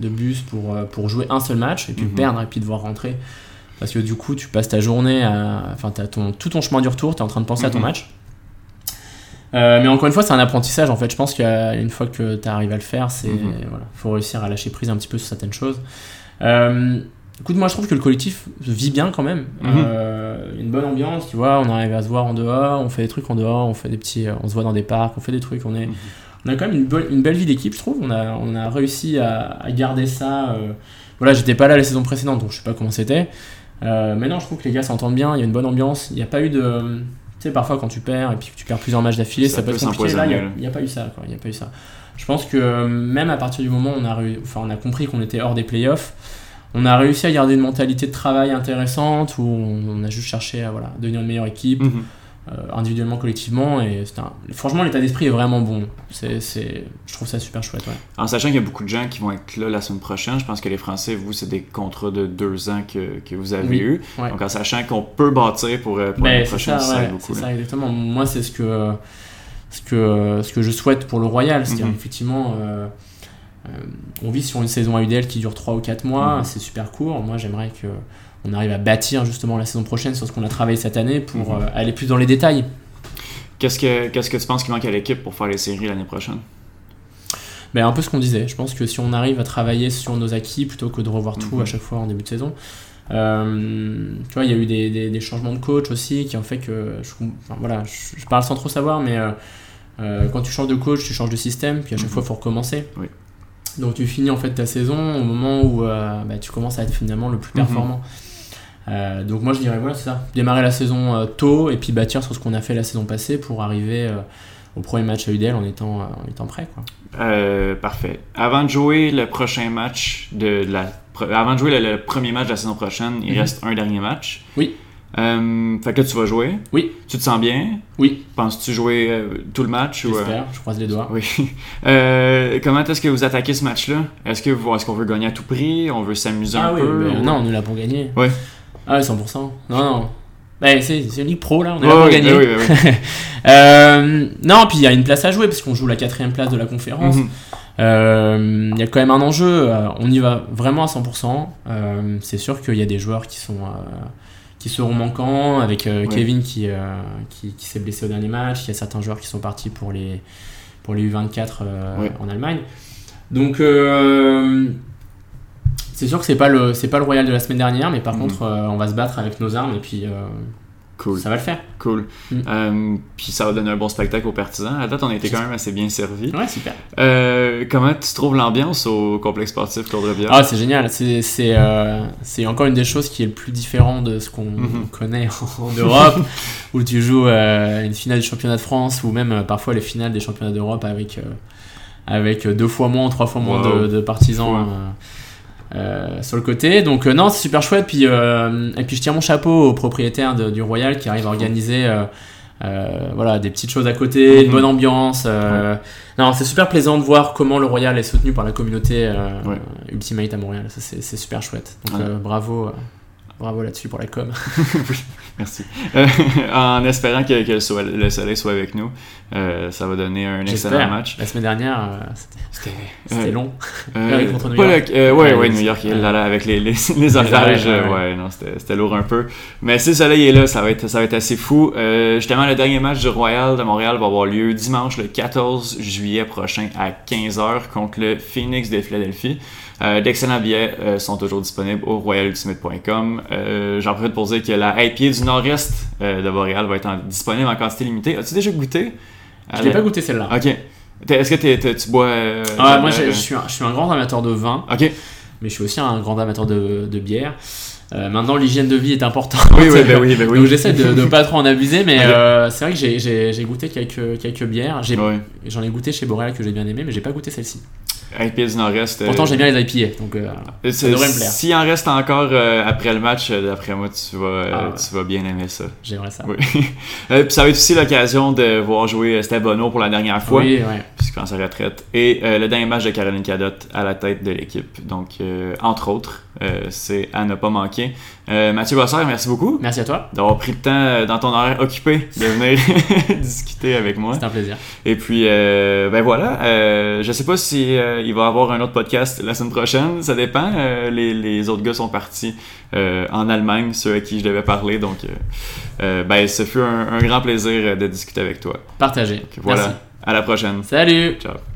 Speaker 3: de bus pour, pour jouer un seul match et puis
Speaker 1: Mhm.
Speaker 3: perdre et puis devoir rentrer. Parce que du coup, tu passes ta journée à. Enfin, ton, tout ton chemin du retour, tu es en train de penser à ton
Speaker 1: Mhm.
Speaker 3: match. Euh, mais encore une fois, c'est un apprentissage en fait. Je pense qu'une fois que tu arrives à le faire, c'est
Speaker 1: Mhm.
Speaker 3: voilà, faut réussir à lâcher prise un petit peu sur certaines choses. Euh, écoute, moi je trouve que le collectif vit bien quand même.
Speaker 1: Mhm.
Speaker 3: Euh, une bonne ambiance, tu vois. On arrive à se voir en dehors, on fait des trucs en dehors, on fait des petits, on se voit dans des parcs, on fait des trucs. On est,
Speaker 1: Mhm.
Speaker 3: on a quand même une, bonne- une belle vie d'équipe, je trouve. On a, on a réussi à, à garder ça. voilà, j'étais pas là la saison précédente, donc je sais pas comment c'était. Non, je trouve que les gars s'entendent bien, il y a une bonne ambiance. Il n'y a pas eu de. Tu sais, parfois quand tu perds et puis que tu perds plusieurs matchs d'affilée,
Speaker 1: Ça
Speaker 3: ça, peut être compliqué. Là, il n'y a, pas eu ça. quoi, Il a pas eu ça. Je pense que euh, même à partir du moment où on a, réu- enfin, on a compris qu'on était hors des playoffs, on a réussi à garder une mentalité de travail intéressante où on, on a juste cherché à voilà, devenir une meilleure équipe,
Speaker 1: Mhm.
Speaker 3: Individuellement, collectivement. Et un- franchement, l'état d'esprit est vraiment bon. C'est, c'est... Je trouve ça super chouette. Ouais.
Speaker 1: En sachant qu'il y a beaucoup de gens qui vont être là la semaine prochaine, je pense que les Français, vous, c'est des contrats de deux ans que, que vous avez
Speaker 3: Oui,
Speaker 1: eu.
Speaker 3: ouais.
Speaker 1: Donc en sachant qu'on peut bâtir pour, euh, pour
Speaker 3: Ben,
Speaker 1: l'année prochaine,
Speaker 3: ça, ouais,
Speaker 1: beaucoup.
Speaker 3: c'est
Speaker 1: là.
Speaker 3: ça, exactement. Moi, c'est ce que, ce que, ce que je souhaite pour le Royal. C'est-à-dire,
Speaker 1: Mhm.
Speaker 3: effectivement, euh, euh, on vit sur une saison AUDL qui dure 3 ou 4 mois.
Speaker 1: Mhm.
Speaker 3: C'est super court. Moi, j'aimerais que on arrive à bâtir justement la saison prochaine sur ce qu'on a travaillé cette année pour
Speaker 1: Mhm.
Speaker 3: euh, aller plus dans les détails.
Speaker 1: Qu'est-ce que, qu'est-ce que tu penses qu'il manque à l'équipe pour faire les séries l'année prochaine?
Speaker 3: Ben, un peu ce qu'on disait. Je pense que si on arrive à travailler sur nos acquis plutôt que de revoir tout
Speaker 1: Mhm.
Speaker 3: à chaque fois en début de saison. euh, tu vois, il y a eu des, des- des changements de coach aussi qui ont fait que. Je, enfin, voilà, je, je parle sans trop savoir, mais euh, quand tu changes de coach, tu changes de système, puis à chaque
Speaker 1: Mhm.
Speaker 3: fois, il faut recommencer.
Speaker 1: Oui.
Speaker 3: Donc tu finis en fait ta saison au moment où euh, bah, tu commences à être finalement le plus performant. Euh, donc moi je dirais voilà c'est ça, démarrer la saison euh, tôt et puis bâtir sur ce qu'on a fait la saison passée pour arriver euh, au premier match à UDL en étant, en étant prêt quoi.
Speaker 1: Parfait. Avant de jouer le prochain match de la avant de jouer le, le premier match de la saison prochaine, il
Speaker 3: Mhm.
Speaker 1: reste un dernier match.
Speaker 3: Oui.
Speaker 1: Fait que tu vas jouer.
Speaker 3: Oui.
Speaker 1: Tu te sens bien?
Speaker 3: Oui,
Speaker 1: Penses-tu jouer tout le match?
Speaker 3: j'espère, je croise les doigts.
Speaker 1: Oui. Comment est-ce que vous attaquez ce match-là? Est-ce que est-ce qu'on veut gagner à tout prix? On veut s'amuser
Speaker 3: Ah
Speaker 1: un
Speaker 3: oui,
Speaker 1: peu? ou-
Speaker 3: non, on est là pour gagner.
Speaker 1: Ouais.
Speaker 3: Ah ouais, 100%. Non, non. Bah, c'est c'est Ligue Pro là, on est là pour
Speaker 1: ouais,
Speaker 3: gagner. Euh, non, puis il y a une place à jouer parce qu'on joue la quatrième place de la conférence.
Speaker 1: Mhm.
Speaker 3: Euh, Il y a quand même un enjeu. euh, on y va vraiment à 100%. Euh, c'est sûr qu'il y a des joueurs qui sont qui seront manquants avec
Speaker 1: Ouais.
Speaker 3: Kevin qui qui, qui s'est blessé au dernier match. Il y a certains joueurs qui sont partis pour les pour les U24 euh,
Speaker 1: Ouais.
Speaker 3: en Allemagne. Donc euh, c'est sûr que c'est pas le c'est pas le Royal de la semaine dernière, mais par
Speaker 1: Mhm.
Speaker 3: contre euh, on va se battre avec nos armes et puis euh,
Speaker 1: Cool.
Speaker 3: ça va le faire.
Speaker 1: Cool.
Speaker 3: Mm.
Speaker 1: Euh, puis ça va donner un bon spectacle aux partisans. À date, on a été quand même assez bien servis.
Speaker 3: Ouais, super.
Speaker 1: Comment tu trouves l'ambiance au complexe sportif Claude Rivière?
Speaker 3: Ah, c'est génial. C'est c'est, c'est encore une des choses qui est le plus différent de ce qu'on
Speaker 1: Mhm.
Speaker 3: connaît en Europe, où tu joues une finale du championnat de France ou même parfois les finales des championnats d'Europe avec, avec deux fois moins, trois fois moins
Speaker 1: Wow.
Speaker 3: de, de partisans.
Speaker 1: Fou,
Speaker 3: euh, sur le côté donc euh, non c'est super chouette puis euh, et puis je tire mon chapeau au propriétaire de- du Royal qui arrive à organiser euh, euh, voilà des petites choses à côté une
Speaker 1: Mhm.
Speaker 3: bonne ambiance euh, non c'est super plaisant de voir comment le Royal est soutenu par la communauté
Speaker 1: Ouais.
Speaker 3: Ultimate à Montréal c'est super chouette donc
Speaker 1: Ouais.
Speaker 3: bravo bravo là-dessus pour la com
Speaker 1: Merci. Euh, en espérant que, que le, soleil, le soleil soit avec nous, euh, ça va donner un excellent match.
Speaker 3: la semaine dernière euh, c'était- long contre New York.
Speaker 1: le- ouais,
Speaker 3: Ouais,
Speaker 1: ouais,
Speaker 3: les-
Speaker 1: New York, là, là, avec les, les, les orages,
Speaker 3: orages, ouais,
Speaker 1: non, c'était c'était lourd un peu. Mais si le soleil est là, ça va être, ça va être assez fou. Justement, le dernier match du Royal de Montréal va avoir lieu dimanche le 14 juillet prochain à 15h contre le Phoenix de Philadelphie. Euh, D'excellents billets euh, sont toujours disponibles au royalultimate.com. Euh, J'en profite pour dire que la IPA du nord-est euh, de Montréal va être en- disponible en quantité limitée. As-tu déjà goûté?
Speaker 3: je l'ai pas goûté celle-là
Speaker 1: Ok. Est-ce que tu bois...
Speaker 3: Ah, moi je, suis un, grand amateur de vin
Speaker 1: Ok.
Speaker 3: mais je suis aussi un grand amateur de, de bière Euh, maintenant l'hygiène de vie est importante
Speaker 1: Oui, oui, ben oui, ben oui.
Speaker 3: Donc j'essaie de, de pas trop en abuser, mais euh, c'est vrai que j'ai- goûté quelques, quelques bières.
Speaker 1: Ouais.
Speaker 3: J'en ai, goûté chez Boréal que j'ai bien aimé, mais j'ai pas goûté celle-ci.
Speaker 1: IPA du Nord-Est.
Speaker 3: Pourtant
Speaker 1: euh,
Speaker 3: j'aime bien les IPA, donc euh, ça devrait me plaire.
Speaker 1: S'il en reste encore euh, après le match, euh, d'après moi, tu vas,
Speaker 3: Ah ouais.
Speaker 1: tu vas bien aimer ça.
Speaker 3: j'aimerais ça.
Speaker 1: Oui. Puis ça va être aussi l'occasion de voir jouer euh, Steve Bono pour la dernière fois,
Speaker 3: Oui, ouais.
Speaker 1: puisqu'il prend sa retraite, et euh, le dernier match de Caroline Cadotte à la tête de l'équipe. Donc, entre autres, c'est à ne pas manquer. Euh, Mathieu Bossard, merci beaucoup
Speaker 3: Merci à toi,
Speaker 1: d'avoir pris le temps euh, dans ton horaire occupé de venir discuter avec moi.
Speaker 3: c'était un plaisir.
Speaker 1: Et puis, euh, ben voilà. Euh, je sais pas si il va y avoir un autre podcast la semaine prochaine. Ça dépend. Les, les autres gars sont partis en Allemagne, ceux à qui je devais parler. Donc, ben, ce fut un, un grand plaisir de discuter avec toi.
Speaker 3: Partagez.
Speaker 1: Donc, voilà.
Speaker 3: Merci.
Speaker 1: À la prochaine.
Speaker 3: Salut
Speaker 1: Ciao.